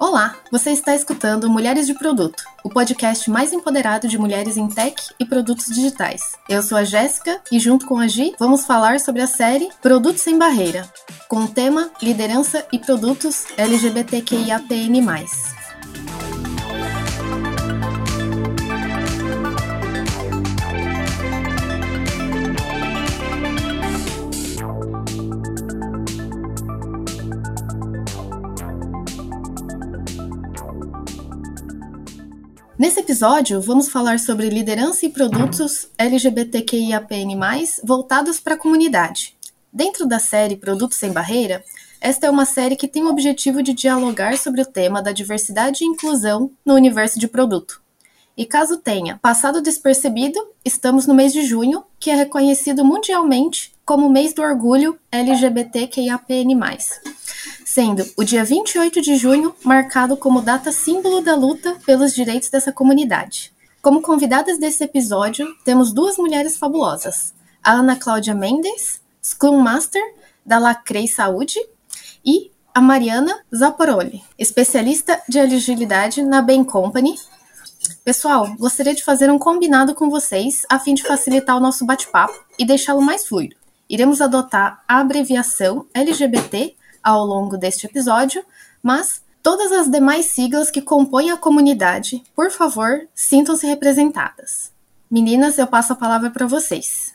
Olá, você está escutando Mulheres de Produto, o podcast mais empoderado de mulheres em tech e produtos digitais. Eu sou a Jéssica e junto com a Gi vamos falar sobre a série Produtos sem Barreira, com o tema Liderança e Produtos LGBTQIAPN+. Nesse episódio, vamos falar sobre liderança e produtos LGBTQIAPN+, voltados para a comunidade. Dentro da série Produtos Sem Barreira, esta é uma série que tem o objetivo de dialogar sobre o tema da diversidade e inclusão no universo de produto. E caso tenha passado despercebido, estamos no mês de junho, que é reconhecido mundialmente como o mês do orgulho LGBTQIAPN+, sendo o dia 28 de junho marcado como data símbolo da luta pelos direitos dessa comunidade. Como convidadas desse episódio, temos duas mulheres fabulosas, a Ana Cláudia Mendes, Scrum Master da Lacrei Saúde, e a Mariana Zaporoli, especialista de agilidade na Bain Company. Pessoal, gostaria de fazer um combinado com vocês a fim de facilitar o nosso bate-papo e deixá-lo mais fluido. Iremos adotar a abreviação LGBT ao longo deste episódio, mas todas as demais siglas que compõem a comunidade, por favor, sintam-se representadas. Meninas, eu passo a palavra para vocês.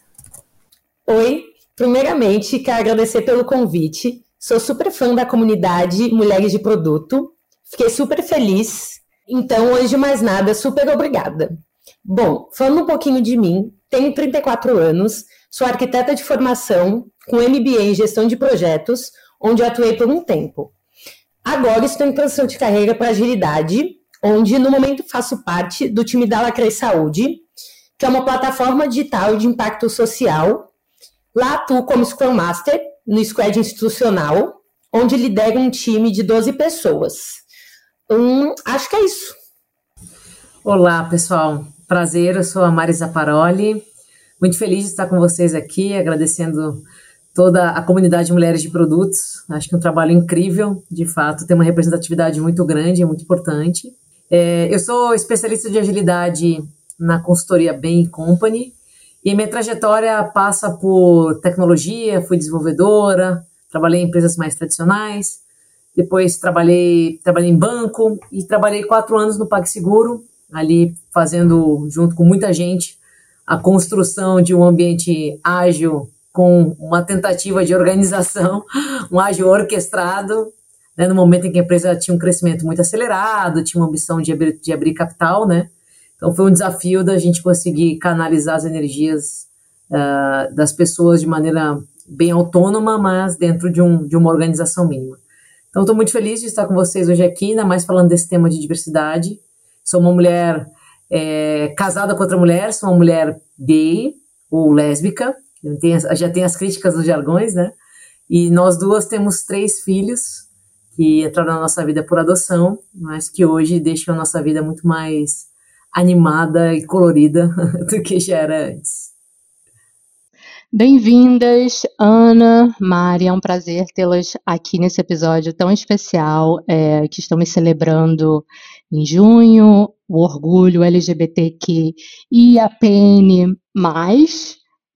Oi, primeiramente quero agradecer pelo convite. Sou super fã da comunidade Mulheres de Produto. Fiquei super feliz. Então, de mais nada, super obrigada. Bom, falando um pouquinho de mim, tenho 34 anos, sou arquiteta de formação, com MBA em gestão de projetos, onde eu atuei por um tempo. Agora estou em transição de carreira para agilidade, onde no momento faço parte do time da Lacrei Saúde, que é uma plataforma digital de impacto social. Lá atuo como Scrum Master, no Squad Institucional, onde lidero um time de 12 pessoas. Hum, acho que é isso. Olá, pessoal. Prazer, eu sou a Marisa Paroli. Muito feliz de estar com vocês aqui, agradecendo toda a comunidade de mulheres de produtos. Acho que é um trabalho incrível, de fato, tem uma representatividade muito grande, é muito importante. É, eu sou especialista de agilidade na consultoria Bain Company e minha trajetória passa por tecnologia, fui desenvolvedora, trabalhei em empresas mais tradicionais, depois trabalhei, trabalhei em banco e trabalhei quatro anos no PagSeguro, ali fazendo, junto com muita gente, a construção de um ambiente ágil com uma tentativa de organização, um ágil orquestrado, né, no momento em que a empresa tinha um crescimento muito acelerado, tinha uma ambição de abrir, de abrir capital, né? Então foi um desafio da gente conseguir canalizar as energias uh, das pessoas de maneira bem autônoma, mas dentro de, um, de uma organização mínima. Então estou muito feliz de estar com vocês hoje aqui, ainda mais falando desse tema de diversidade. Sou uma mulher é, casada com outra mulher, sou uma mulher gay ou lésbica, já tem as críticas dos jargões, né? E nós duas temos três filhos que entraram na nossa vida por adoção, mas que hoje deixam a nossa vida muito mais animada e colorida do que já era antes. Bem-vindas, Ana, Mari, é um prazer tê-las aqui nesse episódio tão especial é, que estamos celebrando em junho, o orgulho LGBTQ e a PN+,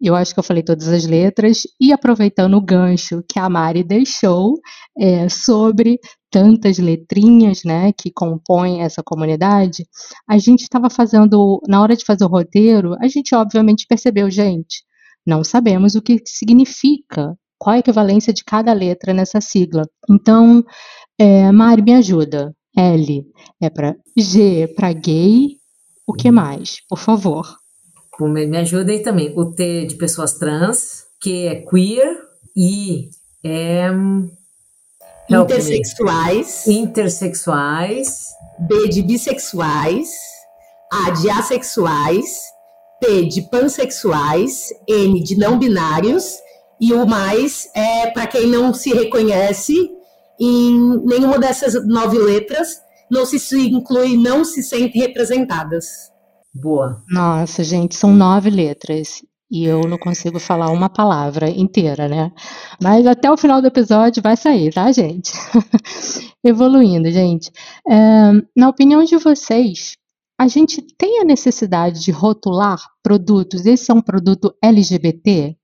eu acho que eu falei todas as letras, e aproveitando o gancho que a Mari deixou é, sobre tantas letrinhas né, que compõem essa comunidade, a gente estava fazendo, na hora de fazer o roteiro, a gente obviamente percebeu, gente, não sabemos o que significa, qual a equivalência de cada letra nessa sigla. Então, é, Mari, me ajuda. L é para G para gay, o que mais, por favor? Me ajuda aí também. O T de pessoas trans, Q é queer, I é. Intersexuais. Intersexuais. B de bissexuais. A de assexuais. P de pansexuais. N de não binários. E o mais é para quem não se reconhece em nenhuma dessas nove letras, não se inclui, não se sente representadas. Boa. Nossa, gente, são nove letras. e eu não consigo falar uma palavra inteira, né? Mas até o final do episódio vai sair, tá, gente? Evoluindo, gente. É, na opinião de vocês, a gente tem a necessidade de rotular produtos? Esse é um produto LGBT?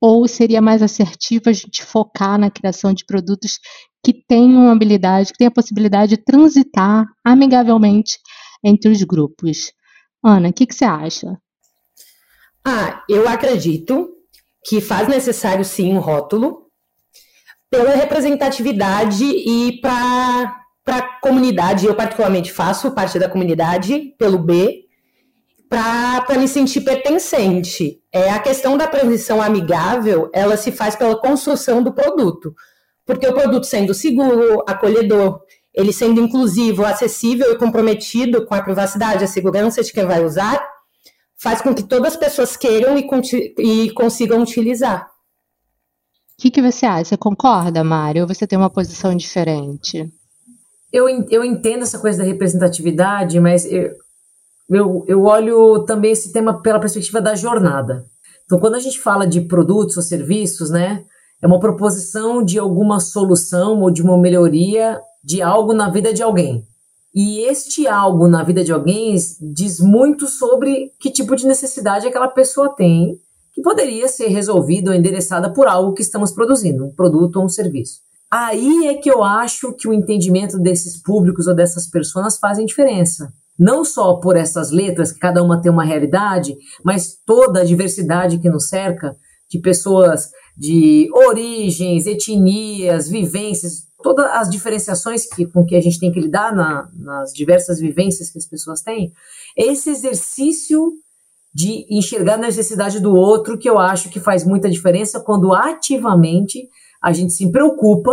Ou seria mais assertivo a gente focar na criação de produtos que tenham habilidade, que tenham a possibilidade de transitar amigavelmente entre os grupos? Ana, o que, que você acha? Ah, eu acredito que faz necessário sim um rótulo pela representatividade e para a comunidade. Eu particularmente faço parte da comunidade pelo B, para me sentir pertencente. É a questão da transição amigável, ela se faz pela construção do produto, porque o produto sendo seguro, acolhedor, ele sendo inclusivo, acessível e comprometido com a privacidade, a segurança de quem vai usar, faz com que todas as pessoas queiram e, e consigam utilizar. O que, que você acha? Você concorda, Mário? Ou você tem uma posição diferente? Eu, eu entendo essa coisa da representatividade, mas eu, eu, eu olho também esse tema pela perspectiva da jornada. Então, quando a gente fala de produtos ou serviços, né, é uma proposição de alguma solução ou de uma melhoria de algo na vida de alguém. E este algo na vida de alguém diz muito sobre que tipo de necessidade aquela pessoa tem, que poderia ser resolvida ou endereçada por algo que estamos produzindo, um produto ou um serviço. Aí é que eu acho que o entendimento desses públicos ou dessas pessoas fazem diferença. Não só por essas letras, que cada uma tem uma realidade, mas toda a diversidade que nos cerca, de pessoas de origens, etnias, vivências, todas as diferenciações que, com que a gente tem que lidar na, nas diversas vivências que as pessoas têm, esse exercício de enxergar a necessidade do outro que eu acho que faz muita diferença quando ativamente a gente se preocupa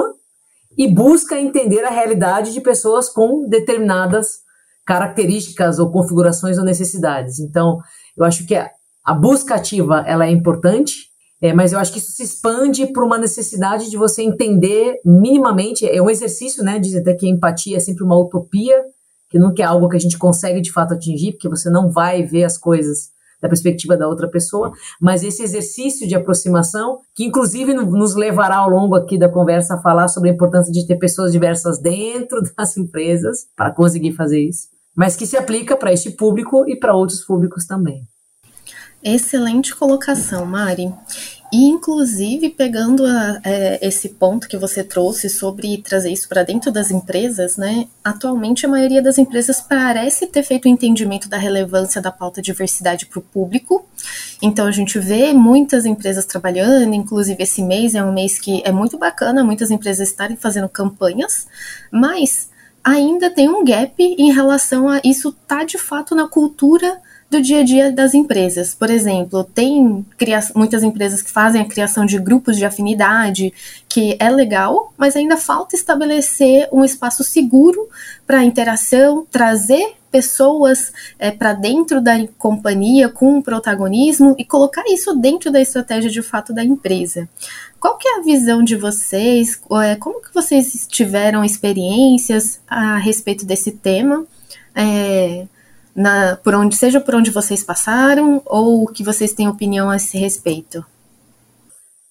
e busca entender a realidade de pessoas com determinadas características ou configurações ou necessidades. Então, eu acho que a, busca ativa ela é importante, é, mas eu acho que isso se expande para uma necessidade de você entender minimamente. É um exercício, né? Diz até que a empatia é sempre uma utopia, que nunca é algo que a gente consegue de fato atingir, porque você não vai ver as coisas da perspectiva da outra pessoa, mas esse exercício de aproximação, que inclusive nos levará ao longo aqui da conversa a falar sobre a importância de ter pessoas diversas dentro das empresas para conseguir fazer isso, mas que se aplica para este público e para outros públicos também. Excelente colocação, Mari. E, inclusive, pegando a, é, esse ponto que você trouxe sobre trazer isso para dentro das empresas, né? Atualmente, a maioria das empresas parece ter feito o um entendimento da relevância da pauta diversidade para o público. Então, a gente vê muitas empresas trabalhando, inclusive esse mês é um mês que é muito bacana, muitas empresas estarem fazendo campanhas, mas ainda tem um gap em relação a isso tá de fato na cultura do dia a dia das empresas. Por exemplo, tem muitas empresas que fazem a criação de grupos de afinidade, que é legal, mas ainda falta estabelecer um espaço seguro para interação, trazer pessoas é, para dentro da companhia com protagonismo e colocar isso dentro da estratégia de fato da empresa. Qual que é a visão de vocês? É, como que vocês tiveram experiências a respeito desse tema? É, na, por onde, seja por onde vocês passaram ou que vocês têm opinião a esse respeito?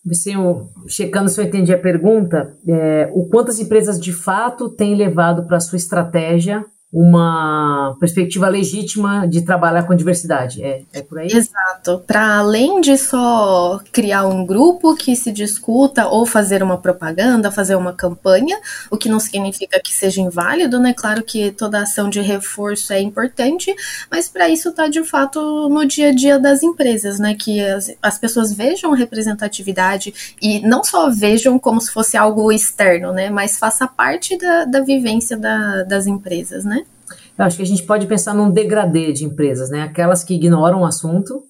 Vicinho, checando se eu entendi a pergunta, é, o quanto as empresas de fato têm levado para sua estratégia uma perspectiva legítima de trabalhar com diversidade. É, é por aí? Exato. Para além de só criar um grupo que se discuta ou fazer uma propaganda, fazer uma campanha, o que não significa que seja inválido, né? Claro que toda ação de reforço é importante, mas para isso está de fato no dia a dia das empresas, né? Que as, as pessoas vejam representatividade e não só vejam como se fosse algo externo, né? Mas faça parte da, da vivência da, das empresas, né? Eu acho que a gente pode pensar num degradê de empresas, né? Aquelas que ignoram o assunto,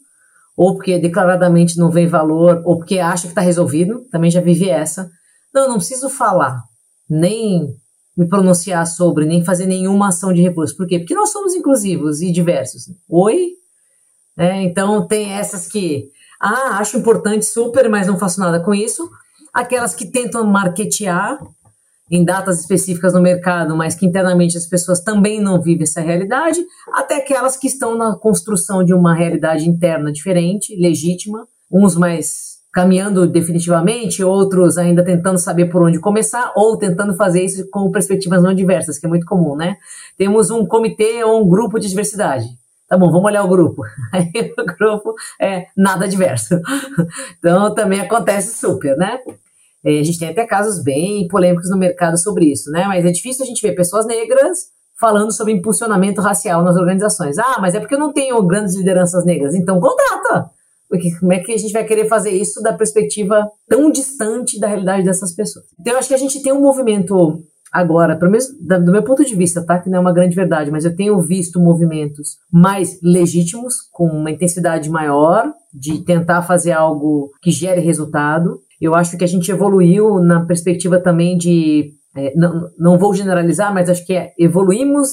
ou porque declaradamente não vê valor, ou porque acha que está resolvido. Também já vivi essa. Não, não preciso falar, nem me pronunciar sobre, nem fazer nenhuma ação de reforço. Por quê? Porque nós somos inclusivos e diversos. Oi? É, então tem essas que, ah, acho importante super, mas não faço nada com isso. Aquelas que tentam marketear em datas específicas no mercado, mas que internamente as pessoas também não vivem essa realidade, até aquelas que estão na construção de uma realidade interna diferente, legítima, uns mais caminhando definitivamente, outros ainda tentando saber por onde começar, ou tentando fazer isso com perspectivas não diversas, que é muito comum, né? Temos um comitê ou um grupo de diversidade. Tá bom, vamos olhar o grupo. Aí o grupo é nada diverso. Então também acontece super, né? É, a gente tem até casos bem polêmicos no mercado sobre isso, né? Mas é difícil a gente ver pessoas negras falando sobre impulsionamento racial nas organizações. Ah, mas é porque eu não tenho grandes lideranças negras. Então contrata! Porque como é que a gente vai querer fazer isso da perspectiva tão distante da realidade dessas pessoas? Então eu acho que a gente tem um movimento agora, pelo menos do meu ponto de vista, tá? Que não é uma grande verdade, mas eu tenho visto movimentos mais legítimos, com uma intensidade maior, de tentar fazer algo que gere resultado. Eu acho que a gente evoluiu na perspectiva também de. É, não, não vou generalizar, mas acho que é, evoluímos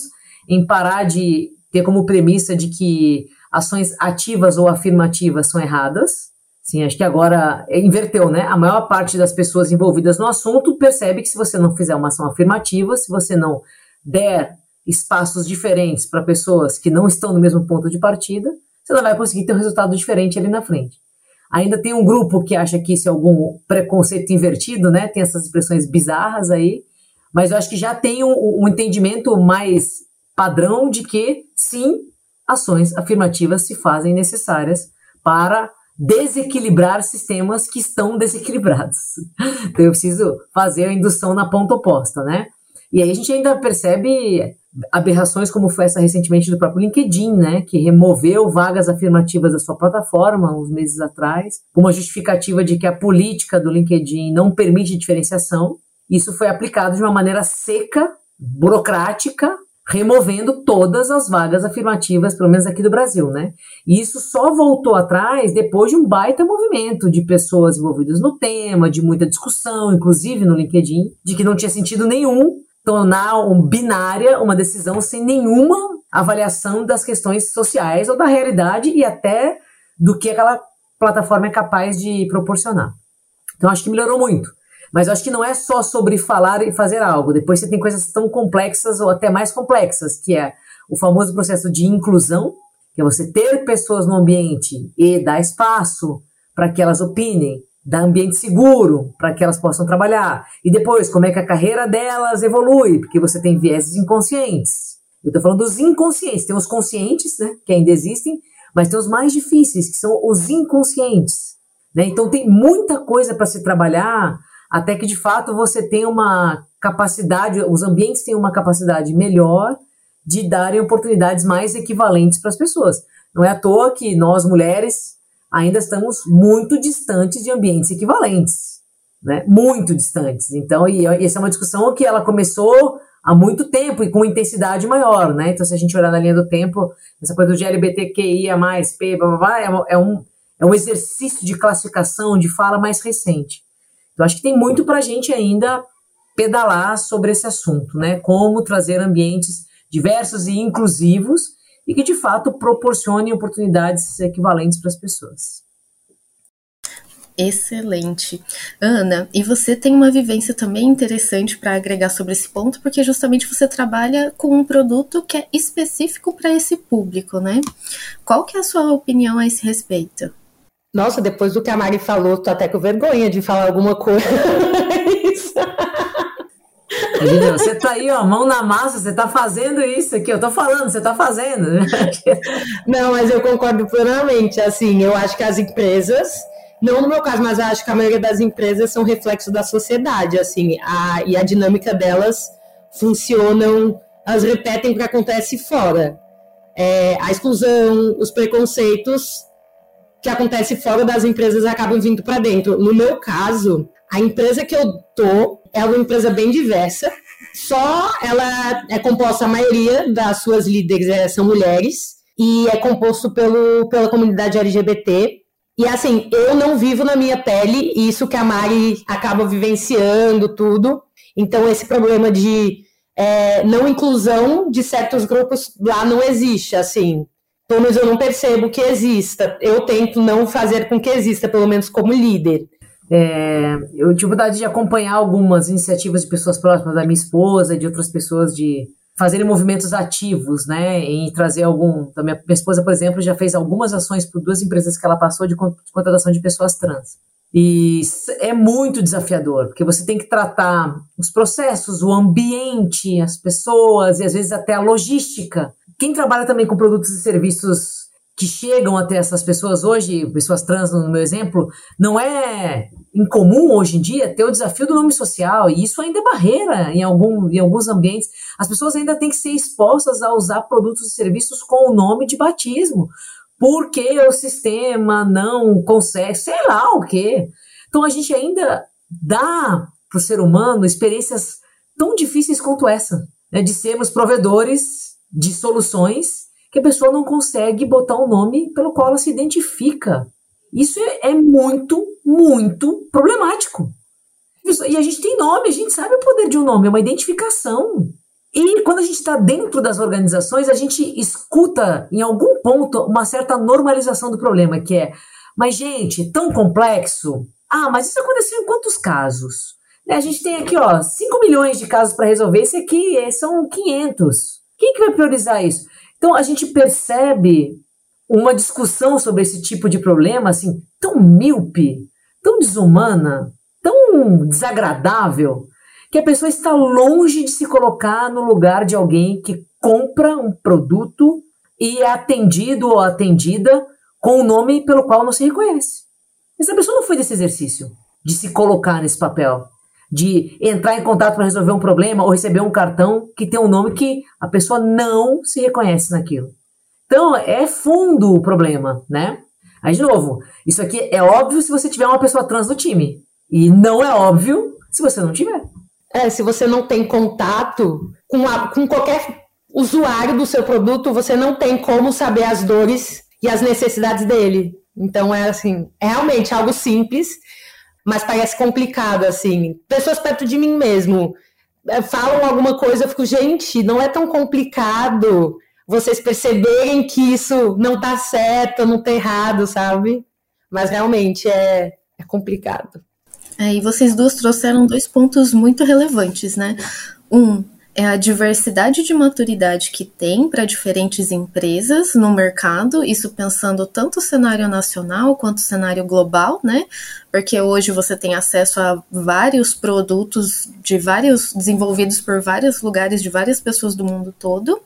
em parar de ter como premissa de que ações ativas ou afirmativas são erradas. Sim, acho que agora inverteu, né? A maior parte das pessoas envolvidas no assunto percebe que se você não fizer uma ação afirmativa, se você não der espaços diferentes para pessoas que não estão no mesmo ponto de partida, você não vai conseguir ter um resultado diferente ali na frente. Ainda tem um grupo que acha que isso é algum preconceito invertido, né? Tem essas expressões bizarras aí, mas eu acho que já tem um, um entendimento mais padrão de que sim, ações afirmativas se fazem necessárias para desequilibrar sistemas que estão desequilibrados. Então eu preciso fazer a indução na ponta oposta, né? E aí a gente ainda percebe aberrações como foi essa recentemente do próprio LinkedIn, né, que removeu vagas afirmativas da sua plataforma uns meses atrás, com uma justificativa de que a política do LinkedIn não permite diferenciação. Isso foi aplicado de uma maneira seca, burocrática, removendo todas as vagas afirmativas, pelo menos aqui do Brasil, né? E isso só voltou atrás depois de um baita movimento de pessoas envolvidas no tema, de muita discussão, inclusive no LinkedIn, de que não tinha sentido nenhum tornar um binária uma decisão sem nenhuma avaliação das questões sociais ou da realidade e até do que aquela plataforma é capaz de proporcionar. Então acho que melhorou muito. Mas acho que não é só sobre falar e fazer algo. Depois você tem coisas tão complexas ou até mais complexas, que é o famoso processo de inclusão, que é você ter pessoas no ambiente e dar espaço para que elas opinem, dar ambiente seguro para que elas possam trabalhar. E depois, como é que a carreira delas evolui, porque você tem vieses inconscientes. Eu estou falando dos inconscientes. Tem os conscientes, né, que ainda existem, mas tem os mais difíceis, que são os inconscientes. Né? Então tem muita coisa para se trabalhar até que de fato você tenha uma capacidade, os ambientes têm uma capacidade melhor de darem oportunidades mais equivalentes para as pessoas. Não é à toa que nós mulheres ainda estamos muito distantes de ambientes equivalentes, né? Muito distantes. Então, e, e essa é uma discussão que ela começou há muito tempo e com intensidade maior, né? Então, se a gente olhar na linha do tempo, essa coisa do GLBTQIA+, P, blá, blá, blá, é, é, um, é um exercício de classificação, de fala mais recente. Então, acho que tem muito para a gente ainda pedalar sobre esse assunto, né? Como trazer ambientes diversos e inclusivos e que de fato proporcione oportunidades equivalentes para as pessoas. Excelente. Ana, e você tem uma vivência também interessante para agregar sobre esse ponto, porque justamente você trabalha com um produto que é específico para esse público, né? Qual que é a sua opinião a esse respeito? Nossa, depois do que a Mari falou, tô até com vergonha de falar alguma coisa. Você tá aí, ó, mão na massa, você tá fazendo isso aqui, eu tô falando, você tá fazendo. Não, mas eu concordo plenamente. Assim, eu acho que as empresas, não no meu caso, mas eu acho que a maioria das empresas são reflexo da sociedade, assim, a, e a dinâmica delas funcionam, elas repetem o que acontece fora. É, a exclusão, os preconceitos que acontece fora das empresas acabam vindo para dentro. No meu caso, a empresa que eu tô é uma empresa bem diversa. Só ela é composta, a maioria das suas líderes é, são mulheres e é composto pelo, pela comunidade LGBT. E assim, eu não vivo na minha pele isso que a Mari acaba vivenciando, tudo. Então, esse problema de é, não inclusão de certos grupos lá não existe, assim. Pelo menos eu não percebo que exista. Eu tento não fazer com que exista, pelo menos como líder. É, eu tive vontade de acompanhar algumas iniciativas de pessoas próximas da minha esposa de outras pessoas de fazerem movimentos ativos, né, em trazer algum. A minha, minha esposa, por exemplo, já fez algumas ações por duas empresas que ela passou de contratação de pessoas trans. E é muito desafiador, porque você tem que tratar os processos, o ambiente, as pessoas e às vezes até a logística. Quem trabalha também com produtos e serviços que chegam até essas pessoas hoje, pessoas trans no meu exemplo, não é incomum hoje em dia ter o desafio do nome social, e isso ainda é barreira em, algum, em alguns ambientes. As pessoas ainda têm que ser expostas a usar produtos e serviços com o nome de batismo, porque o sistema não consegue, sei lá o quê. Então a gente ainda dá para o ser humano experiências tão difíceis quanto essa, né, de sermos provedores de soluções que a pessoa não consegue botar o um nome pelo qual ela se identifica. Isso é, muito, muito problemático. e a gente tem nome, a gente sabe o poder de um nome, é uma identificação. E quando a gente está dentro das organizações, a gente escuta em algum ponto uma certa normalização do problema, que é, mas gente, tão complexo. Ah, mas isso aconteceu em quantos casos? Né, a gente tem aqui, ó, 5 milhões de casos para resolver, esse aqui é, são 500. Quem que vai priorizar isso? Então a gente percebe uma discussão sobre esse tipo de problema assim tão míope, tão desumana, tão desagradável, que a pessoa está longe de se colocar no lugar de alguém que compra um produto e é atendido ou atendida com o um nome pelo qual não se reconhece. Essa pessoa não foi desse exercício de se colocar nesse papel, de entrar em contato para resolver um problema ou receber um cartão que tem um nome que a pessoa não se reconhece naquilo. Então, é fundo o problema, né? Aí, de novo, isso aqui é óbvio se você tiver uma pessoa trans no time. E não é óbvio se você não tiver. É, se você não tem contato com, a, com qualquer usuário do seu produto, você não tem como saber as dores e as necessidades dele. Então, é assim, é realmente algo simples mas parece complicado, assim. Pessoas perto de mim mesmo é, falam alguma coisa, eu fico, gente, não é tão complicado vocês perceberem que isso não tá certo, não tá errado, sabe? Mas realmente é, é complicado. É, vocês duas trouxeram dois pontos muito relevantes, né? Um, é a diversidade de maturidade que tem para diferentes empresas no mercado, isso pensando tanto o cenário nacional quanto o cenário global, né? Porque hoje você tem acesso a vários produtos de vários desenvolvidos por vários lugares de várias pessoas do mundo todo.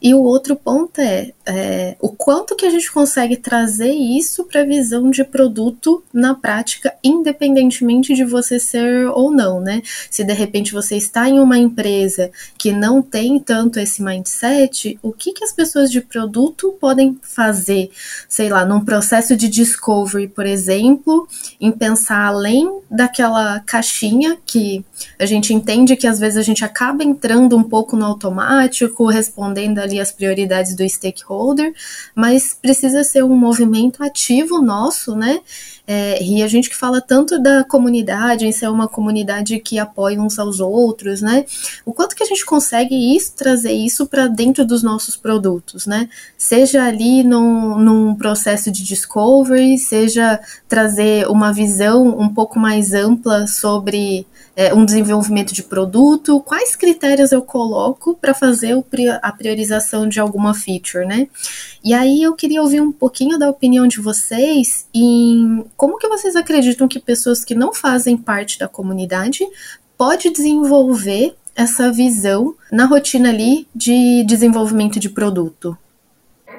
E o outro ponto é, é o quanto que a gente consegue trazer isso para a visão de produto na prática, independentemente de você ser ou não, né? Se de repente você está em uma empresa que não tem tanto esse mindset, o que, que as pessoas de produto podem fazer, sei lá, num processo de discovery, por exemplo, em pensar além daquela caixinha que a gente entende que às vezes a gente acaba entrando um pouco no automático, respondendo ali as prioridades do stakeholder, mas precisa ser um movimento ativo nosso, né? É, e a gente que fala tanto da comunidade, em ser uma comunidade que apoia uns aos outros, né? O quanto que a gente consegue isso, trazer isso para dentro dos nossos produtos, né? Seja ali num, num processo de discovery, seja trazer uma visão um pouco mais ampla sobre é, um desenvolvimento de produto, quais critérios eu coloco para fazer a priorização de alguma feature, né? E aí eu queria ouvir um pouquinho da opinião de vocês em como que vocês acreditam que pessoas que não fazem parte da comunidade pode desenvolver essa visão na rotina ali de desenvolvimento de produto?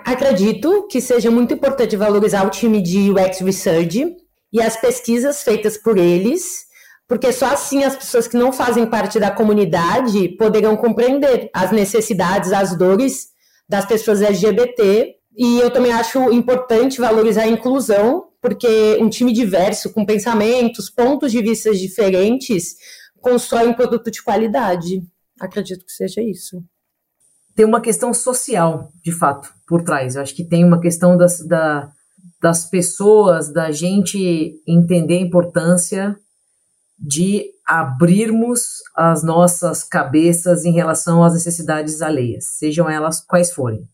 Acredito que seja muito importante valorizar o time de UX Research e as pesquisas feitas por eles porque só assim as pessoas que não fazem parte da comunidade poderão compreender as necessidades, as dores das pessoas LGBT. E eu também acho importante valorizar a inclusão, porque um time diverso, com pensamentos, pontos de vista diferentes, constrói um produto de qualidade. Acredito que seja isso. Tem uma questão social, de fato, por trás. Eu acho que tem uma questão das, da, das pessoas, da gente entender a importância de abrirmos as nossas cabeças em relação às necessidades alheias, sejam elas quais forem.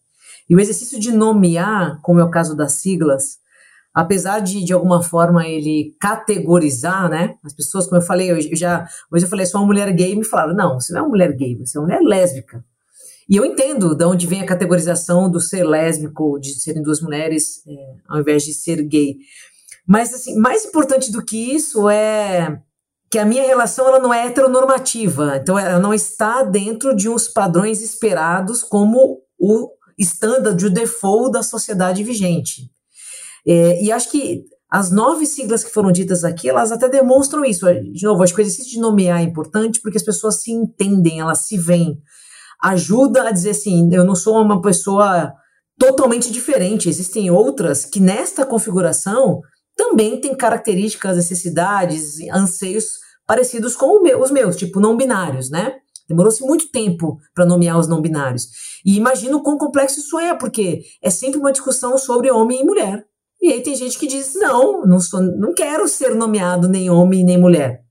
E o exercício de nomear, como é o caso das siglas, apesar de, de alguma forma, ele categorizar, né? As pessoas, como eu falei, eu, já, hoje eu falei, sou uma mulher gay, me falaram, não, você não é uma mulher gay, você é uma mulher lésbica. E eu entendo de onde vem a categorização do ser lésbico, de serem duas mulheres, é, ao invés de ser gay. Mas, assim, mais importante do que isso é que a minha relação ela não é heteronormativa, então ela não está dentro de uns padrões esperados como o standard, o default da sociedade vigente. É, e acho que as nove siglas que foram ditas aqui, elas até demonstram isso. De novo, acho que o exercício de nomear é importante porque as pessoas se entendem, elas se veem. Ajuda a dizer assim, eu não sou uma pessoa totalmente diferente, existem outras que nesta configuração também têm características, necessidades, anseios parecidos com meu, os meus, tipo não binários, né? Demorou-se muito tempo para nomear os não binários. E imagino quão complexo isso é, porque é sempre uma discussão sobre homem e mulher. E aí tem gente que diz: não, não, sou, não quero ser nomeado nem homem nem mulher.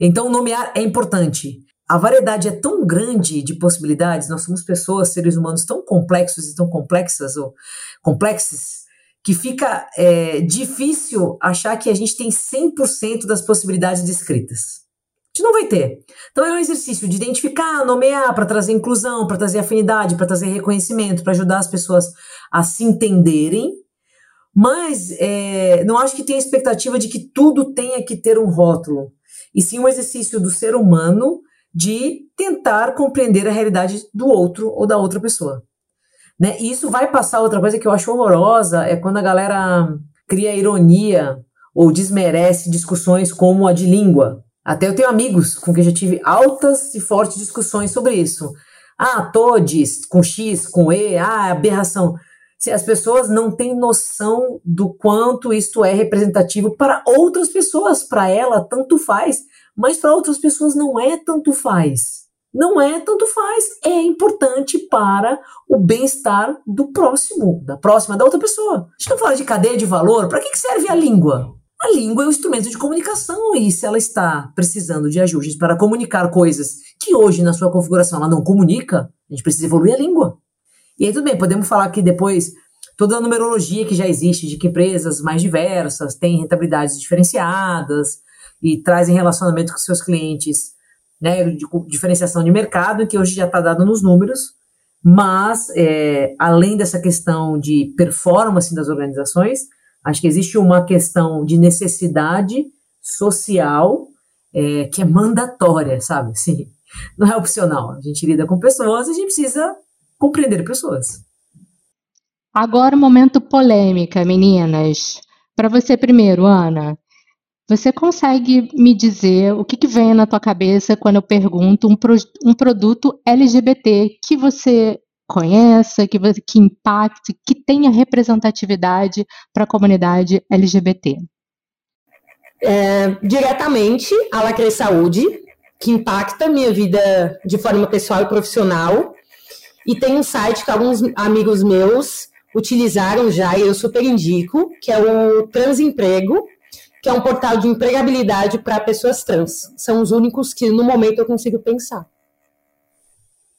Então, nomear é importante. A variedade é tão grande de possibilidades, nós somos pessoas, seres humanos tão complexos e tão complexas, ou complexos, que fica é, difícil achar que a gente tem 100% das possibilidades descritas. A gente não vai ter. Então é um exercício de identificar, nomear, para trazer inclusão, para trazer afinidade, para trazer reconhecimento, para ajudar as pessoas a se entenderem mas é, não acho que tenha expectativa de que tudo tenha que ter um rótulo, e sim um exercício do ser humano de tentar compreender a realidade do outro ou da outra pessoa. Né? E isso vai passar outra coisa que eu acho horrorosa, é quando a galera cria ironia ou desmerece discussões como a de língua. Até eu tenho amigos com quem já tive altas e fortes discussões sobre isso. Ah, todes, com X, com E, ah, aberração as pessoas não têm noção do quanto isto é representativo para outras pessoas. Para ela, tanto faz, mas para outras pessoas não é tanto faz. Não é tanto faz. É importante para o bem-estar do próximo, da próxima, da outra pessoa. A gente não fala de cadeia de valor. Para que serve a língua? A língua é um instrumento de comunicação e se ela está precisando de ajustes para comunicar coisas que hoje na sua configuração ela não comunica, a gente precisa evoluir a língua. E aí tudo bem, podemos falar que depois toda a numerologia que já existe de que empresas mais diversas têm rentabilidades diferenciadas e trazem relacionamento com seus clientes, né, de diferenciação de mercado, que hoje já está dado nos números, mas é, além dessa questão de performance das organizações, acho que existe uma questão de necessidade social é, que é mandatória, sabe? Não é opcional. A gente lida com pessoas e a gente precisa compreender pessoas. Agora o momento polêmica, meninas. Para você primeiro, Ana. Você consegue me dizer o que, que vem na tua cabeça quando eu pergunto um, pro, um produto LGBT que você conheça, que, que impacte, que tenha representatividade para a comunidade LGBT? É, diretamente a Lacre Saúde, que impacta a minha vida de forma pessoal e profissional. E tem um site que alguns amigos meus utilizaram já e eu super indico, que é o Transemprego, que é um portal de empregabilidade para pessoas trans. São os únicos que no momento eu consigo pensar.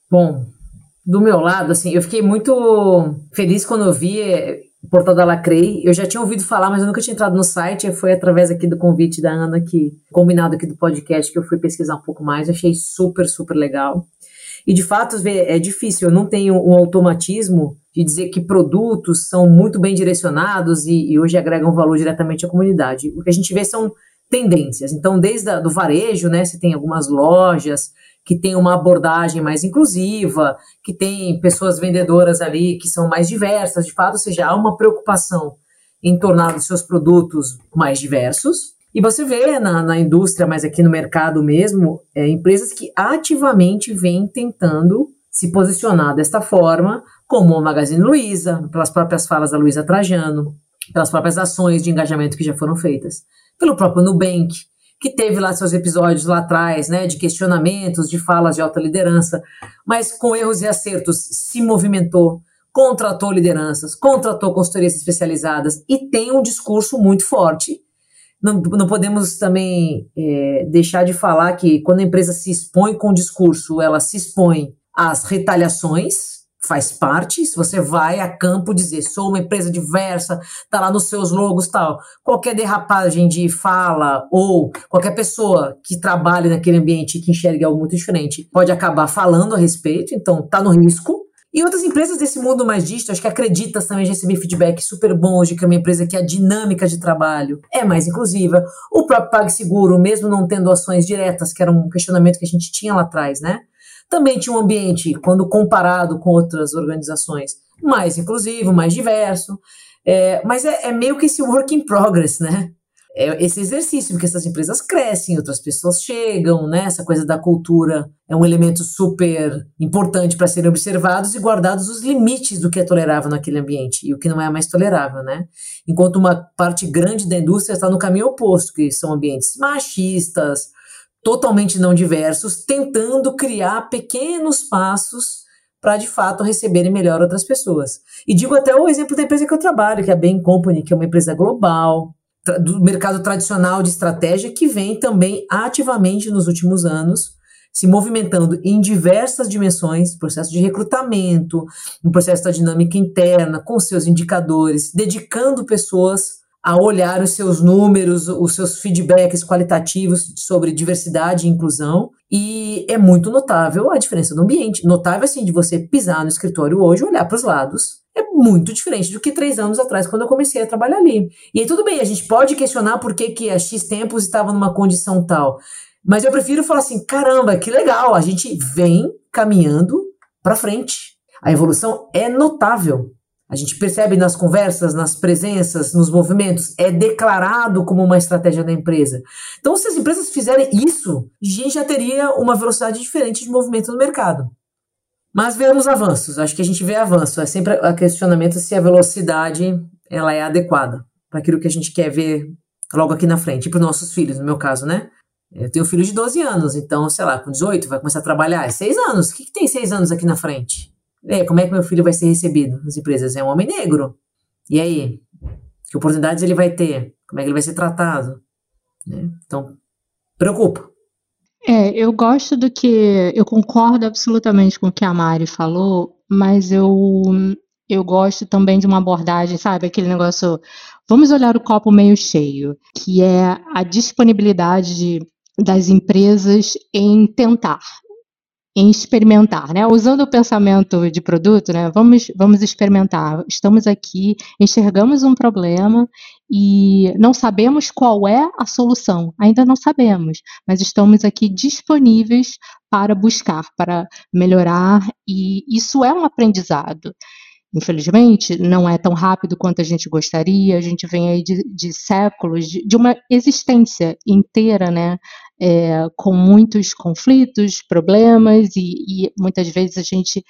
Bom, do meu lado, assim, eu fiquei muito feliz quando eu vi eh, o portal da Lacrei. Eu já tinha ouvido falar, mas eu nunca tinha entrado no site. Foi através aqui do convite da Ana, que combinado aqui do podcast, que eu fui pesquisar um pouco mais. Achei super, super legal. E de fato é difícil, eu não tenho um automatismo de dizer que produtos são muito bem direcionados e, e hoje agregam valor diretamente à comunidade. O que a gente vê são tendências. Então, desde o do varejo, né, você tem algumas lojas que têm uma abordagem mais inclusiva, que tem pessoas vendedoras ali que são mais diversas, de fato, ou seja, há uma preocupação em tornar os seus produtos mais diversos. E você vê na, na indústria, mas aqui no mercado mesmo, é, empresas que ativamente vêm tentando se posicionar desta forma, como a Magazine Luiza, pelas próprias falas da Luiza Trajano, pelas próprias ações de engajamento que já foram feitas, pelo próprio Nubank, que teve lá seus episódios lá atrás, né, de questionamentos, de falas de alta liderança, mas com erros e acertos se movimentou, contratou lideranças, contratou consultorias especializadas e tem um discurso muito forte. Não, não podemos também é, deixar de falar que quando a empresa se expõe com o discurso, ela se expõe às retaliações faz parte. Se você vai a campo dizer, sou uma empresa diversa, tá lá nos seus logos tal. Qualquer derrapagem de fala ou qualquer pessoa que trabalhe naquele ambiente que enxergue algo muito diferente pode acabar falando a respeito, então tá no risco. E outras empresas desse mundo mais digital, acho que acreditas também receber feedback super bom de que é uma empresa que a dinâmica de trabalho é mais inclusiva. O próprio PagSeguro, mesmo não tendo ações diretas, que era um questionamento que a gente tinha lá atrás, né? Também tinha um ambiente, quando comparado com outras organizações, mais inclusivo, mais diverso. É, mas é, é, meio que esse work in progress, né? É esse exercício, porque essas empresas crescem, outras pessoas chegam, né? Essa coisa da cultura é um elemento super importante para serem observados e guardados os limites do que é tolerável naquele ambiente e o que não é mais tolerável, né? Enquanto uma parte grande da indústria está no caminho oposto, que são ambientes machistas, totalmente não diversos, tentando criar pequenos passos para de fato receberem melhor outras pessoas. E digo até o exemplo da empresa que eu trabalho, que é a Bain Company, que é uma empresa global, do mercado tradicional de estratégia, que vem também ativamente nos últimos anos se movimentando em diversas dimensões, processo de recrutamento, no processo da dinâmica interna, com seus indicadores, dedicando pessoas a olhar os seus números, os seus feedbacks qualitativos sobre diversidade e inclusão. E é muito notável a diferença no ambiente. Notável, assim, de você pisar no escritório hoje, olhar para os lados. É muito diferente do que três anos atrás, quando eu comecei a trabalhar ali. E aí, tudo bem, a gente pode questionar por que, que a X tempos estava numa condição tal. Mas eu prefiro falar assim: caramba, que legal, a gente vem caminhando para frente. A evolução é notável. A gente percebe nas conversas, nas presenças, nos movimentos, é declarado como uma estratégia da empresa. Então, se as empresas fizerem isso, a gente já teria uma velocidade diferente de movimento no mercado. Mas vemos avanços, acho que a gente vê avanço. É sempre a questionamento se a velocidade ela é adequada para aquilo que a gente quer ver logo aqui na frente, e para os nossos filhos, no meu caso, né? Eu tenho um filho de 12 anos, então, sei lá, com 18 vai começar a trabalhar. É 6 anos. O que, que tem 6 anos aqui na frente? É, como é que meu filho vai ser recebido nas empresas? É um homem negro. E aí? Que oportunidades ele vai ter? Como é que ele vai ser tratado? Né? Então, preocupa. É, eu gosto do que. Eu concordo absolutamente com o que a Mari falou, mas eu, eu gosto também de uma abordagem, sabe? Aquele negócio. Vamos olhar o copo meio cheio, que é a disponibilidade de, das empresas em tentar, em experimentar, né? Usando o pensamento de produto, né? Vamos, vamos experimentar. Estamos aqui, enxergamos um problema e não sabemos qual é a solução. Ainda não sabemos, mas estamos aqui disponíveis para buscar, para melhorar e isso é um aprendizado. Infelizmente, não é tão rápido quanto a gente gostaria. A gente vem aí de, de séculos, de, de, uma existência inteira, né? É, com muitos conflitos, problemas, e, e muitas vezes a gente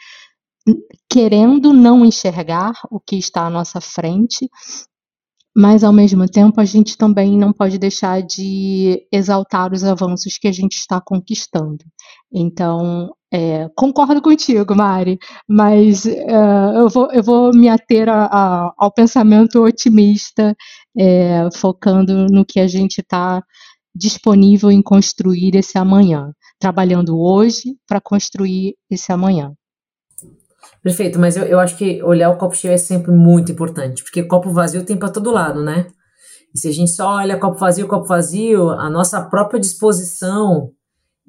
querendo não enxergar o que está à nossa frente, mas ao mesmo tempo a gente também não pode deixar de exaltar os avanços que a gente está conquistando. Então, é, concordo contigo, Mari, mas uh, eu, vou, eu vou me ater a, a, ao pensamento otimista, é, focando no que a gente está disponível em construir esse amanhã, trabalhando hoje para construir esse amanhã. Perfeito, mas eu, eu acho que olhar o copo cheio é sempre muito importante, porque copo vazio tem para todo lado, né? E se a gente só olha copo vazio, copo vazio, a nossa própria disposição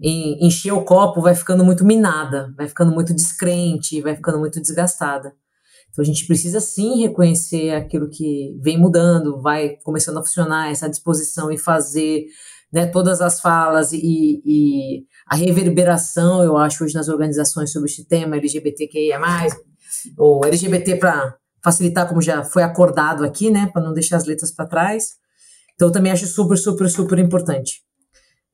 em encher o copo vai ficando muito minada, vai ficando muito descrente, vai ficando muito desgastada. Então a gente precisa sim reconhecer aquilo que vem mudando, vai começando a funcionar, essa disposição e fazer né, todas as falas e, e, a reverberação, eu acho, hoje nas organizações sobre esse tema LGBTQIA+, ou LGBT para facilitar, como já foi acordado aqui, né, para não deixar as letras para trás. Então, eu também acho super, super, super importante.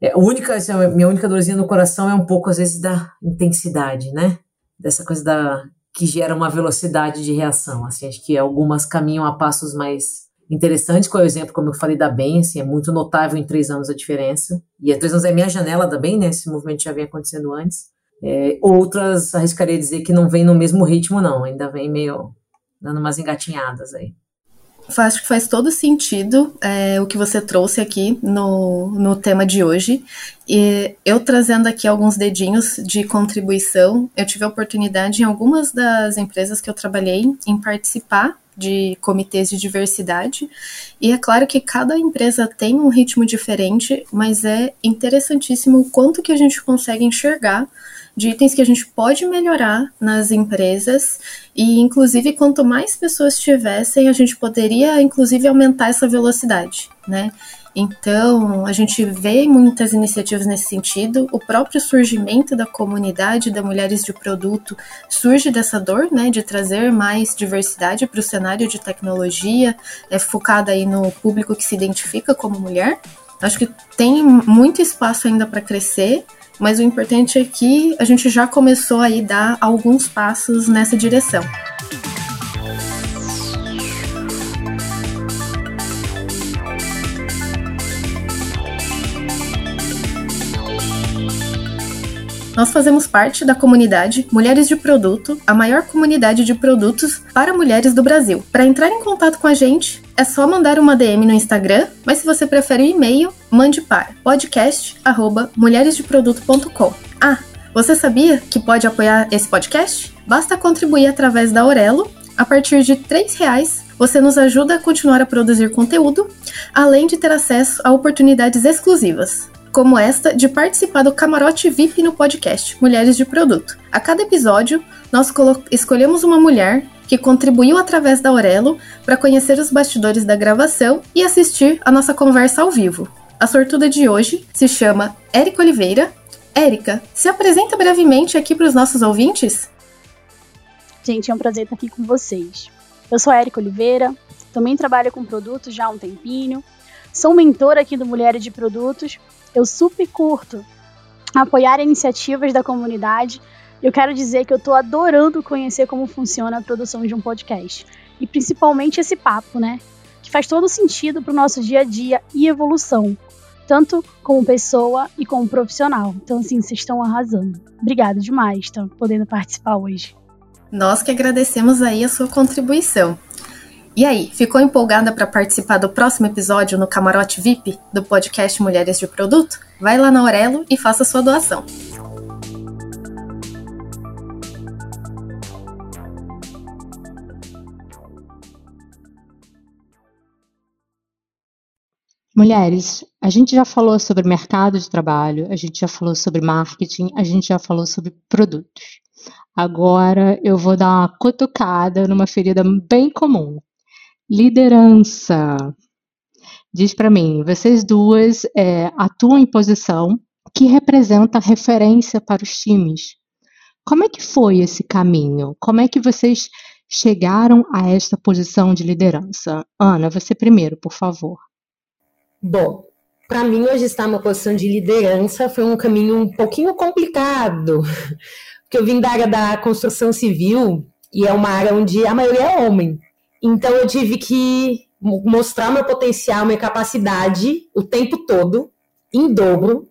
É, única, a minha única dorzinha no coração é um pouco, às vezes, da intensidade, né? Dessa coisa da que gera uma velocidade de reação. Assim, acho que algumas caminham a passos mais interessantes, com o exemplo, como eu falei, da BEM, assim, é muito notável em três anos a diferença. E há três anos é minha janela da BEM, né? Esse movimento já vem acontecendo antes. É, outras, arriscaria dizer que não vem no mesmo ritmo, não. Ainda vem meio dando umas engatinhadas aí. acho que faz todo sentido é, o que você trouxe aqui no, no tema de hoje. E eu trazendo aqui alguns dedinhos de contribuição, eu tive a oportunidade em algumas das empresas que eu trabalhei em participar de comitês de diversidade. E é claro que cada empresa tem um ritmo diferente, mas é interessantíssimo o quanto que a gente consegue enxergar de itens que a gente pode melhorar nas empresas e inclusive quanto mais pessoas tivessem, a gente poderia inclusive aumentar essa velocidade, né? Então, a gente vê muitas iniciativas nesse sentido. O próprio surgimento da comunidade da Mulheres de Produto surge dessa dor, né, de trazer mais diversidade para o cenário de tecnologia, é focada aí no público que se identifica como mulher. Acho que tem muito espaço ainda para crescer, mas o importante é que a gente já começou aí a dar alguns passos nessa direção. Nós fazemos parte da comunidade Mulheres de Produto, a maior comunidade de produtos para mulheres do Brasil. Para entrar em contato com a gente, é só mandar uma DM no Instagram, mas se você prefere o e-mail, mande para podcast@mulheresdeproduto.com. Ah, você sabia que pode apoiar esse podcast? Basta contribuir através da Aurelo. A partir de R$ reais, você nos ajuda a continuar a produzir conteúdo, além de ter acesso a oportunidades exclusivas como esta de participar do camarote VIP no podcast Mulheres de Produto. A cada episódio, nós escolhemos uma mulher que contribuiu através da Aurelo para conhecer os bastidores da gravação e assistir a nossa conversa ao vivo. A sortuda de hoje se chama Érica Oliveira. Érica, se apresenta brevemente aqui para os nossos ouvintes. Gente, é um prazer estar aqui com vocês. Eu sou a Érica Oliveira, também trabalho com produtos já há um tempinho, sou mentora aqui do Mulheres de Produtos eu super curto apoiar iniciativas da comunidade. Eu quero dizer que eu estou adorando conhecer como funciona a produção de um podcast. E principalmente esse papo, né? Que faz todo sentido para o nosso dia a dia e evolução. Tanto como pessoa e como profissional. Então, assim, vocês estão arrasando. Obrigada demais, tá? Podendo participar hoje. Nós que agradecemos aí a sua contribuição. E aí, ficou empolgada para participar do próximo episódio no Camarote VIP do podcast Mulheres de Produto? Vai lá na Aurelo e faça sua doação. Mulheres, a gente já falou sobre mercado de trabalho, a gente já falou sobre marketing, a gente já falou sobre produtos. Agora eu vou dar uma cutucada numa ferida bem comum, Liderança. Diz para mim, vocês duas é, atuam em posição que representa referência para os times. Como é que foi esse caminho? Como é que vocês chegaram a esta posição de liderança? Ana, você primeiro, por favor. Bom, para mim hoje estar numa posição de liderança foi um caminho um pouquinho complicado, porque eu vim da área da construção civil e é uma área onde a maioria é homem. Então eu tive que mostrar meu potencial, minha capacidade o tempo todo, em dobro,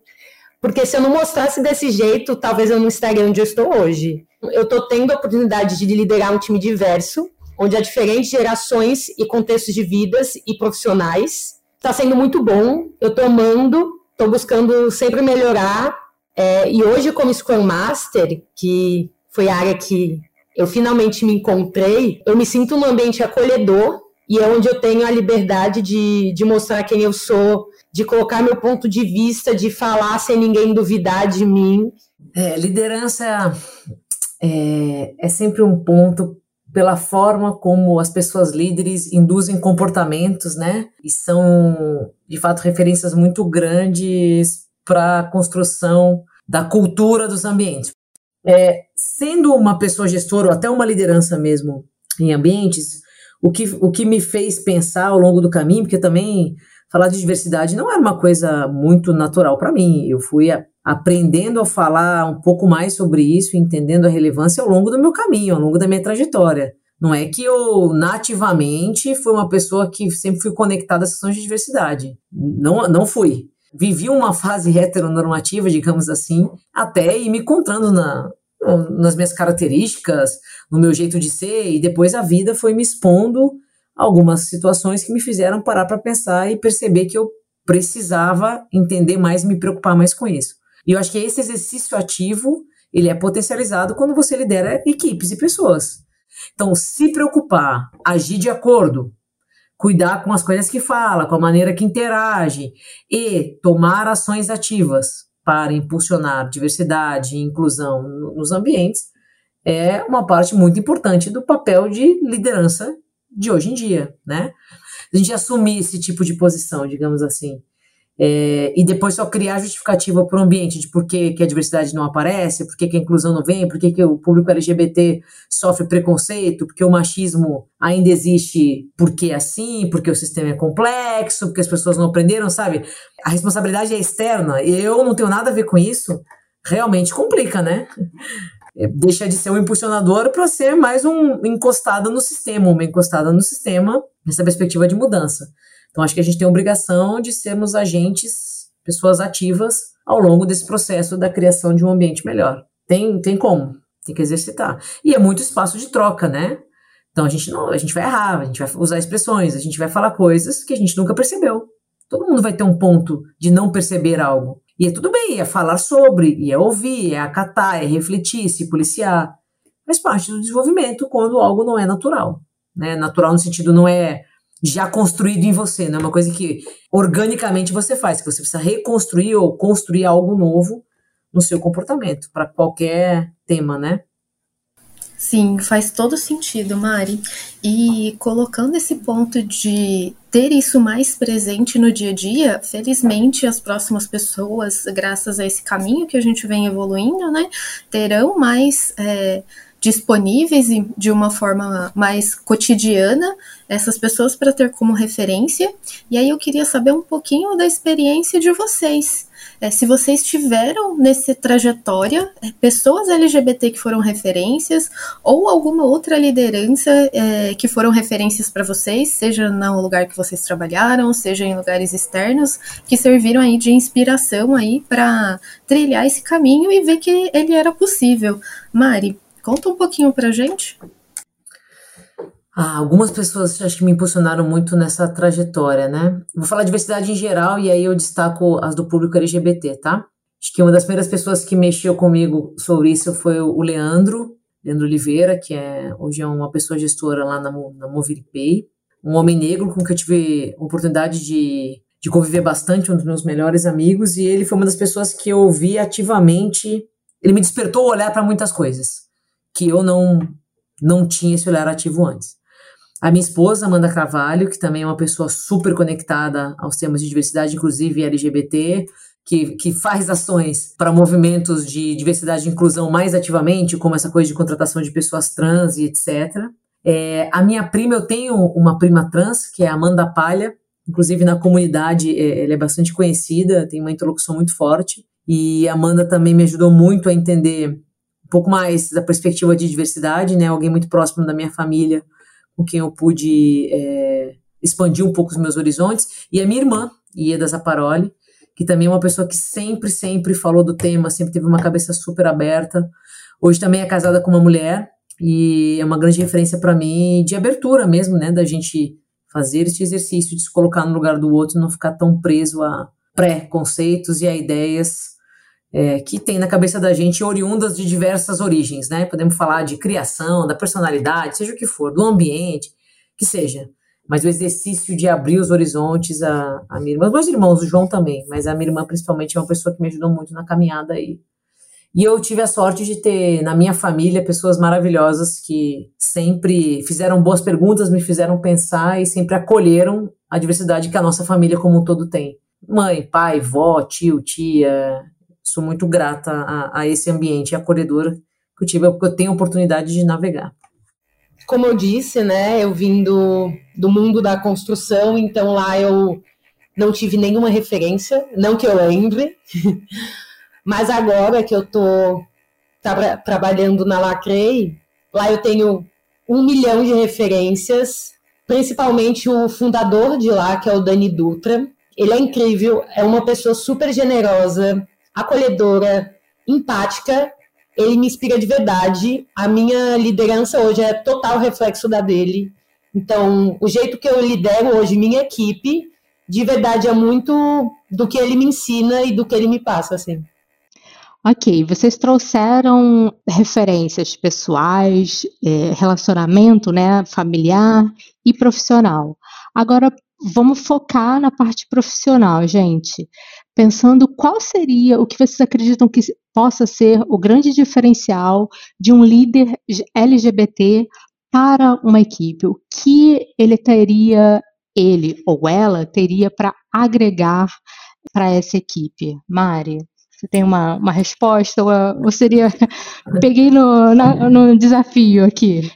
porque se eu não mostrasse desse jeito, talvez eu não estaria onde eu estou hoje. Eu estou tendo a oportunidade de liderar um time diverso, onde há diferentes gerações e contextos de vidas e profissionais. Está sendo muito bom, eu estou amando, estou buscando sempre melhorar. É, e hoje, como Scrum Master, que foi a área que eu finalmente me encontrei, eu me sinto num ambiente acolhedor e é onde eu tenho a liberdade de, de mostrar quem eu sou, de colocar meu ponto de vista, de falar sem ninguém duvidar de mim. É, liderança é, é sempre um ponto pela forma como as pessoas líderes induzem comportamentos, né? E são, de fato, referências muito grandes para a construção da cultura dos ambientes. É, sendo uma pessoa gestora ou até uma liderança mesmo em ambientes, o que, o que me fez pensar ao longo do caminho, porque também falar de diversidade não era uma coisa muito natural para mim. Eu fui a, aprendendo a falar um pouco mais sobre isso, entendendo a relevância ao longo do meu caminho, ao longo da minha trajetória. Não é que eu nativamente fui uma pessoa que sempre fui conectada às questões de diversidade. Não, não fui vivi uma fase heteronormativa, digamos assim, até ir me encontrando na, nas minhas características, no meu jeito de ser, e depois a vida foi me expondo algumas situações que me fizeram parar para pensar e perceber que eu precisava entender mais, me preocupar mais com isso. E eu acho que esse exercício ativo, ele é potencializado quando você lidera equipes e pessoas. Então, se preocupar, agir de acordo, cuidar com as coisas que fala, com a maneira que interage e tomar ações ativas para impulsionar diversidade e inclusão nos ambientes é uma parte muito importante do papel de liderança de hoje em dia, né? A gente assumir esse tipo de posição, digamos assim. É, e depois só criar justificativa para o ambiente de por que, que, a diversidade não aparece, por que, que a inclusão não vem, por que, que o público LGBT sofre preconceito, porque o machismo ainda existe porque assim, porque o sistema é complexo, porque as pessoas não aprenderam, sabe? A responsabilidade é externa, eu não tenho nada a ver com isso, realmente complica, né? É, deixa de ser um impulsionador para ser mais um encostado no sistema, uma encostada no sistema, nessa perspectiva de mudança. Então, acho que a gente tem a obrigação de sermos agentes, pessoas ativas ao longo desse processo da criação de um ambiente melhor. Tem, tem como, tem que exercitar. E é muito espaço de troca, né? Então a gente não, a gente vai errar, a gente vai usar expressões, a gente vai falar coisas que a gente nunca percebeu. Todo mundo vai ter um ponto de não perceber algo. E é tudo bem, é falar sobre, e é ouvir, é acatar, é refletir, se policiar. Faz parte do desenvolvimento quando algo não é natural. Né? Natural no sentido não é já construído em você, não é uma coisa que organicamente você faz, que você precisa reconstruir ou construir algo novo no seu comportamento, para qualquer tema, né? Sim, faz todo sentido, Mari. E colocando esse ponto de ter isso mais presente no dia a dia, felizmente as próximas pessoas, graças a esse caminho que a gente vem evoluindo, né, terão mais. É, disponíveis de uma forma mais cotidiana essas pessoas para ter como referência. E aí eu queria saber um pouquinho da experiência de vocês. É, se vocês tiveram nessa trajetória é, pessoas LGBT que foram referências ou alguma outra liderança é, que foram referências para vocês, seja no lugar que vocês trabalharam, seja em lugares externos, que serviram aí de inspiração aí para trilhar esse caminho e ver que ele era possível. Mari, Conta um pouquinho pra gente. Ah, algumas pessoas acho que me impulsionaram muito nessa trajetória, né? Vou falar diversidade em geral e aí eu destaco as do público LGBT, tá? Acho que uma das primeiras pessoas que mexeu comigo sobre isso foi o Leandro, Leandro Oliveira, que é hoje é uma pessoa gestora lá na, na Movilipay, um homem negro com quem eu tive a oportunidade de, de conviver bastante, um dos meus melhores amigos, e ele foi uma das pessoas que eu ouvi ativamente. Ele me despertou o olhar para muitas coisas que eu não, não tinha esse olhar ativo antes. A minha esposa, Amanda Carvalho, que também é uma pessoa super conectada aos temas de diversidade, inclusive LGBT, que, que faz ações para movimentos de diversidade e inclusão mais ativamente, como essa coisa de contratação de pessoas trans e etc. É, a minha prima, eu tenho uma prima trans, que é a Amanda Palha, inclusive na comunidade é, ela é bastante conhecida, tem uma interlocução muito forte. E a Amanda também me ajudou muito a entender pouco mais da perspectiva de diversidade, né? Alguém muito próximo da minha família, com quem eu pude é, expandir um pouco os meus horizontes. E a minha irmã, Ieda Zaparoli, que também é uma pessoa que sempre, sempre falou do tema, sempre teve uma cabeça super aberta. Hoje também é casada com uma mulher e é uma grande referência para mim de abertura mesmo, né? Da gente fazer esse exercício de se colocar no lugar do outro, não ficar tão preso a pré-conceitos e a ideias é, que tem na cabeça da gente oriundas de diversas origens, né? Podemos falar de criação, da personalidade, seja o que for, do ambiente, que seja. Mas o exercício de abrir os horizontes, a, a minha irmã, os meus irmãos, o João também, mas a minha irmã principalmente é uma pessoa que me ajudou muito na caminhada aí. E eu tive a sorte de ter na minha família pessoas maravilhosas que sempre fizeram boas perguntas, me fizeram pensar e sempre acolheram a diversidade que a nossa família como um todo tem. Mãe, pai, vó, tio, tia, sou muito grata a, a esse ambiente acolhedor que eu tive, porque eu tenho a oportunidade de navegar. Como eu disse, né, eu vim do, do mundo da construção, então lá eu não tive nenhuma referência, não que eu lembre, mas agora que eu tô tra trabalhando na Lacrei, lá eu tenho um milhão de referências, principalmente o fundador de lá, que é o Dani Dutra. Ele é incrível, é uma pessoa super generosa, acolhedora, empática. Ele me inspira de verdade. A minha liderança hoje é total reflexo da dele. Então, o jeito que eu lidero hoje minha equipe, de verdade, é muito do que ele me ensina e do que ele me passa, assim. Ok, vocês trouxeram referências pessoais, é, relacionamento, né, familiar e profissional. Agora, vamos focar na parte profissional, gente. Pensando qual seria o que vocês acreditam que possa ser o grande diferencial de um líder LGBT para uma equipe. O que ele teria, ele ou ela teria para agregar para essa equipe? Mari? Você tem uma, uma resposta? Ou, ou seria. Peguei no, na, no desafio aqui.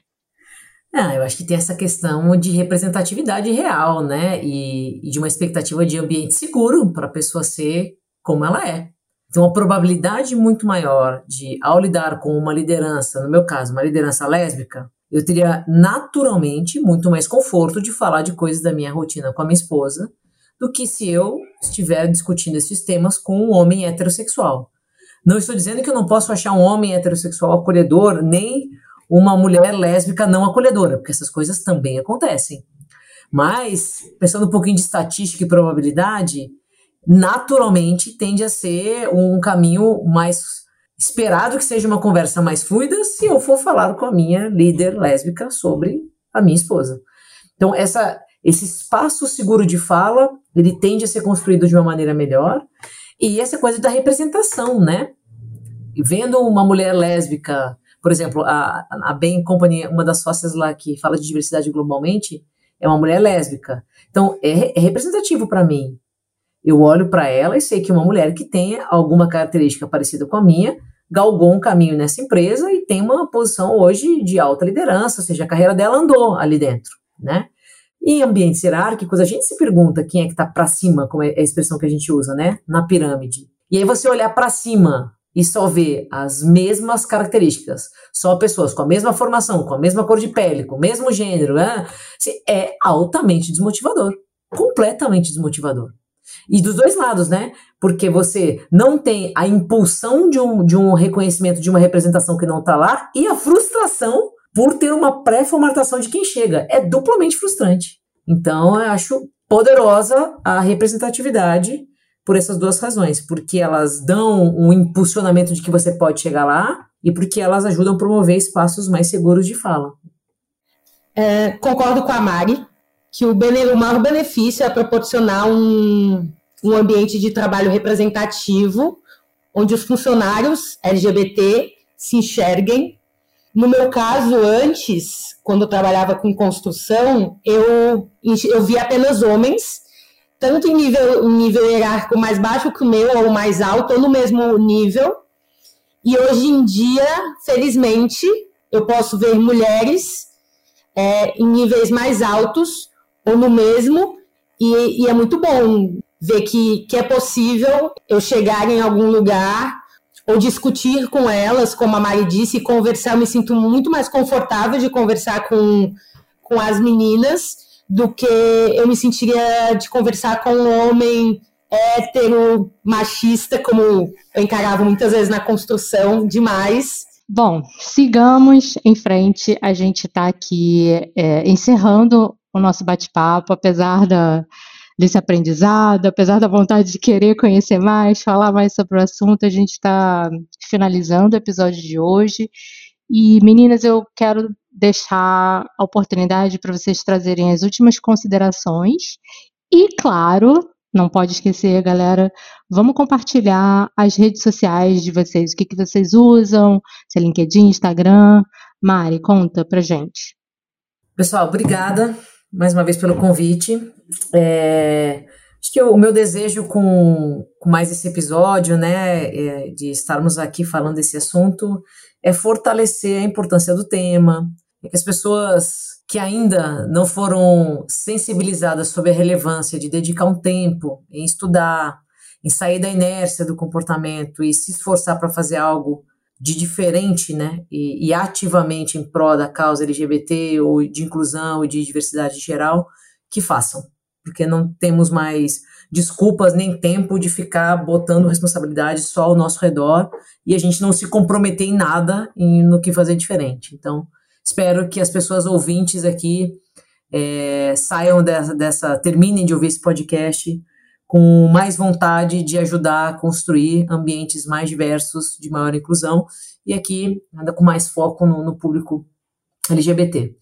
Ah, eu acho que tem essa questão de representatividade real, né? E, e de uma expectativa de ambiente seguro para a pessoa ser como ela é. Então, a probabilidade muito maior de, ao lidar com uma liderança, no meu caso, uma liderança lésbica, eu teria naturalmente muito mais conforto de falar de coisas da minha rotina com a minha esposa do que se eu estiver discutindo esses temas com um homem heterossexual. Não estou dizendo que eu não posso achar um homem heterossexual acolhedor, nem uma mulher lésbica não acolhedora, porque essas coisas também acontecem. Mas, pensando um pouquinho de estatística e probabilidade, naturalmente tende a ser um caminho mais esperado que seja uma conversa mais fluida se eu for falar com a minha líder lésbica sobre a minha esposa. Então, essa, esse espaço seguro de fala, ele tende a ser construído de uma maneira melhor. E essa coisa da representação, né? Vendo uma mulher lésbica por exemplo, a, a Bain Company, uma das sócias lá que fala de diversidade globalmente, é uma mulher lésbica. Então, é, é representativo para mim. Eu olho para ela e sei que uma mulher que tenha alguma característica parecida com a minha galgou um caminho nessa empresa e tem uma posição hoje de alta liderança, ou seja, a carreira dela andou ali dentro, né? Em ambientes hierárquicos, a gente se pergunta quem é que está para cima, como é a expressão que a gente usa, né? Na pirâmide. E aí você olhar para cima e só vê as mesmas características, só pessoas com a mesma formação, com a mesma cor de pele, com o mesmo gênero, né? é altamente desmotivador. Completamente desmotivador. E dos dois lados, né? Porque você não tem a impulsão de um, de um reconhecimento de uma representação que não está lá e a frustração por ter uma pré-formatação de quem chega. É duplamente frustrante. Então, eu acho poderosa a representatividade por essas duas razões, porque elas dão um impulsionamento de que você pode chegar lá e porque elas ajudam a promover espaços mais seguros de fala. É, concordo com a Mari que o, o maior benefício é proporcionar um, um ambiente de trabalho representativo, onde os funcionários LGBT se enxerguem. No meu caso, antes, quando eu trabalhava com construção, eu, eu via apenas homens tanto em nível, nível hierárquico mais baixo que o meu, ou mais alto, ou no mesmo nível. E hoje em dia, felizmente, eu posso ver mulheres é, em níveis mais altos, ou no mesmo, e, e é muito bom ver que, que é possível eu chegar em algum lugar ou discutir com elas, como a Mari disse, e conversar. Eu me sinto muito mais confortável de conversar com, com as meninas do que eu me sentiria de conversar com um homem hétero, machista, como eu encarava muitas vezes na construção, demais. Bom, sigamos em frente. A gente está aqui é, encerrando o nosso bate-papo, apesar da, desse aprendizado, apesar da vontade de querer conhecer mais, falar mais sobre o assunto, a gente está finalizando o episódio de hoje. E, meninas, eu quero deixar a oportunidade para vocês trazerem as últimas considerações. E, claro, não pode esquecer, galera, vamos compartilhar as redes sociais de vocês, o que, que vocês usam, se é LinkedIn, Instagram. Mari, conta pra gente. Pessoal, obrigada mais uma vez pelo convite. É, acho que o meu desejo com, com mais esse episódio, né, é de estarmos aqui falando desse assunto, é fortalecer a importância do tema, é que as pessoas que ainda não foram sensibilizadas sobre a relevância de dedicar um tempo em estudar, em sair da inércia do comportamento e se esforçar para fazer algo de diferente, né, e, e, ativamente em prol da causa LGBT ou de inclusão e de diversidade geral, que façam, porque não temos mais desculpas nem tempo de ficar botando responsabilidade só ao nosso redor e a gente não se comprometer em nada em, no que fazer diferente. Então, Espero que as pessoas ouvintes aqui é, saiam dessa, dessa, terminem de ouvir esse podcast com mais vontade de ajudar a construir ambientes mais diversos, de maior inclusão, e aqui ainda com mais foco no, no público LGBT.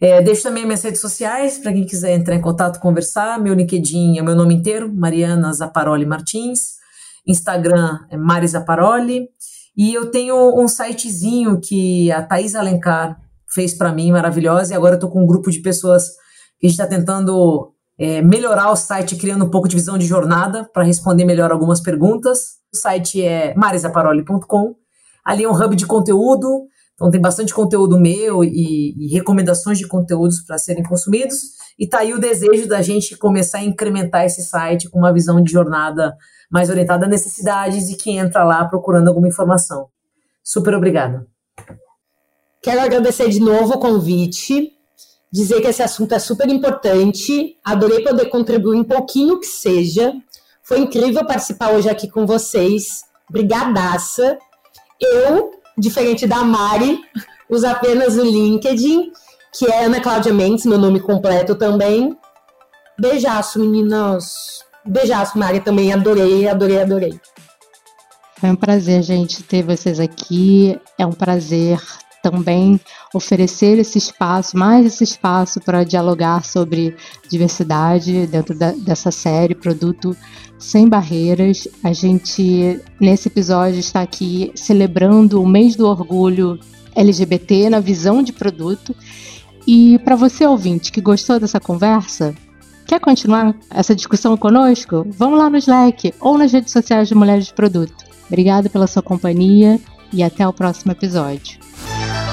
É, deixo também minhas redes sociais para quem quiser entrar em contato, conversar. Meu LinkedIn é meu nome inteiro, Mariana Zaparoli Martins. Instagram é Mari Zaparoli. E eu tenho um sitezinho que a Thais Alencar fez para mim, maravilhosa, e agora eu estou com um grupo de pessoas que a gente está tentando é, melhorar o site, criando um pouco de visão de jornada para responder melhor algumas perguntas. O site é marisaparoli.com. Ali é um hub de conteúdo, então tem bastante conteúdo meu e, e recomendações de conteúdos para serem consumidos. E tá aí o desejo da gente começar a incrementar esse site com uma visão de jornada mais orientada a necessidades e que entra lá procurando alguma informação. Super obrigada. Quero agradecer de novo o convite, dizer que esse assunto é super importante. Adorei poder contribuir um pouquinho que seja. Foi incrível participar hoje aqui com vocês. Brigadaça. Eu diferente da Mari, uso apenas o LinkedIn, que é Ana Cláudia Mendes, meu nome completo também. Beijaço, meninas. Beijaço, Mari, também adorei, adorei, adorei. É um prazer, gente, ter vocês aqui. É um prazer também oferecer esse espaço, mais esse espaço para dialogar sobre diversidade dentro da, dessa série, produto sem barreiras. A gente, nesse episódio, está aqui celebrando o mês do orgulho LGBT na visão de produto. E para você, ouvinte, que gostou dessa conversa, quer continuar essa discussão conosco? Vamos lá no Slack ou nas redes sociais de Mulheres de Produto. Obrigada pela sua companhia e até o próximo episódio. Yeah.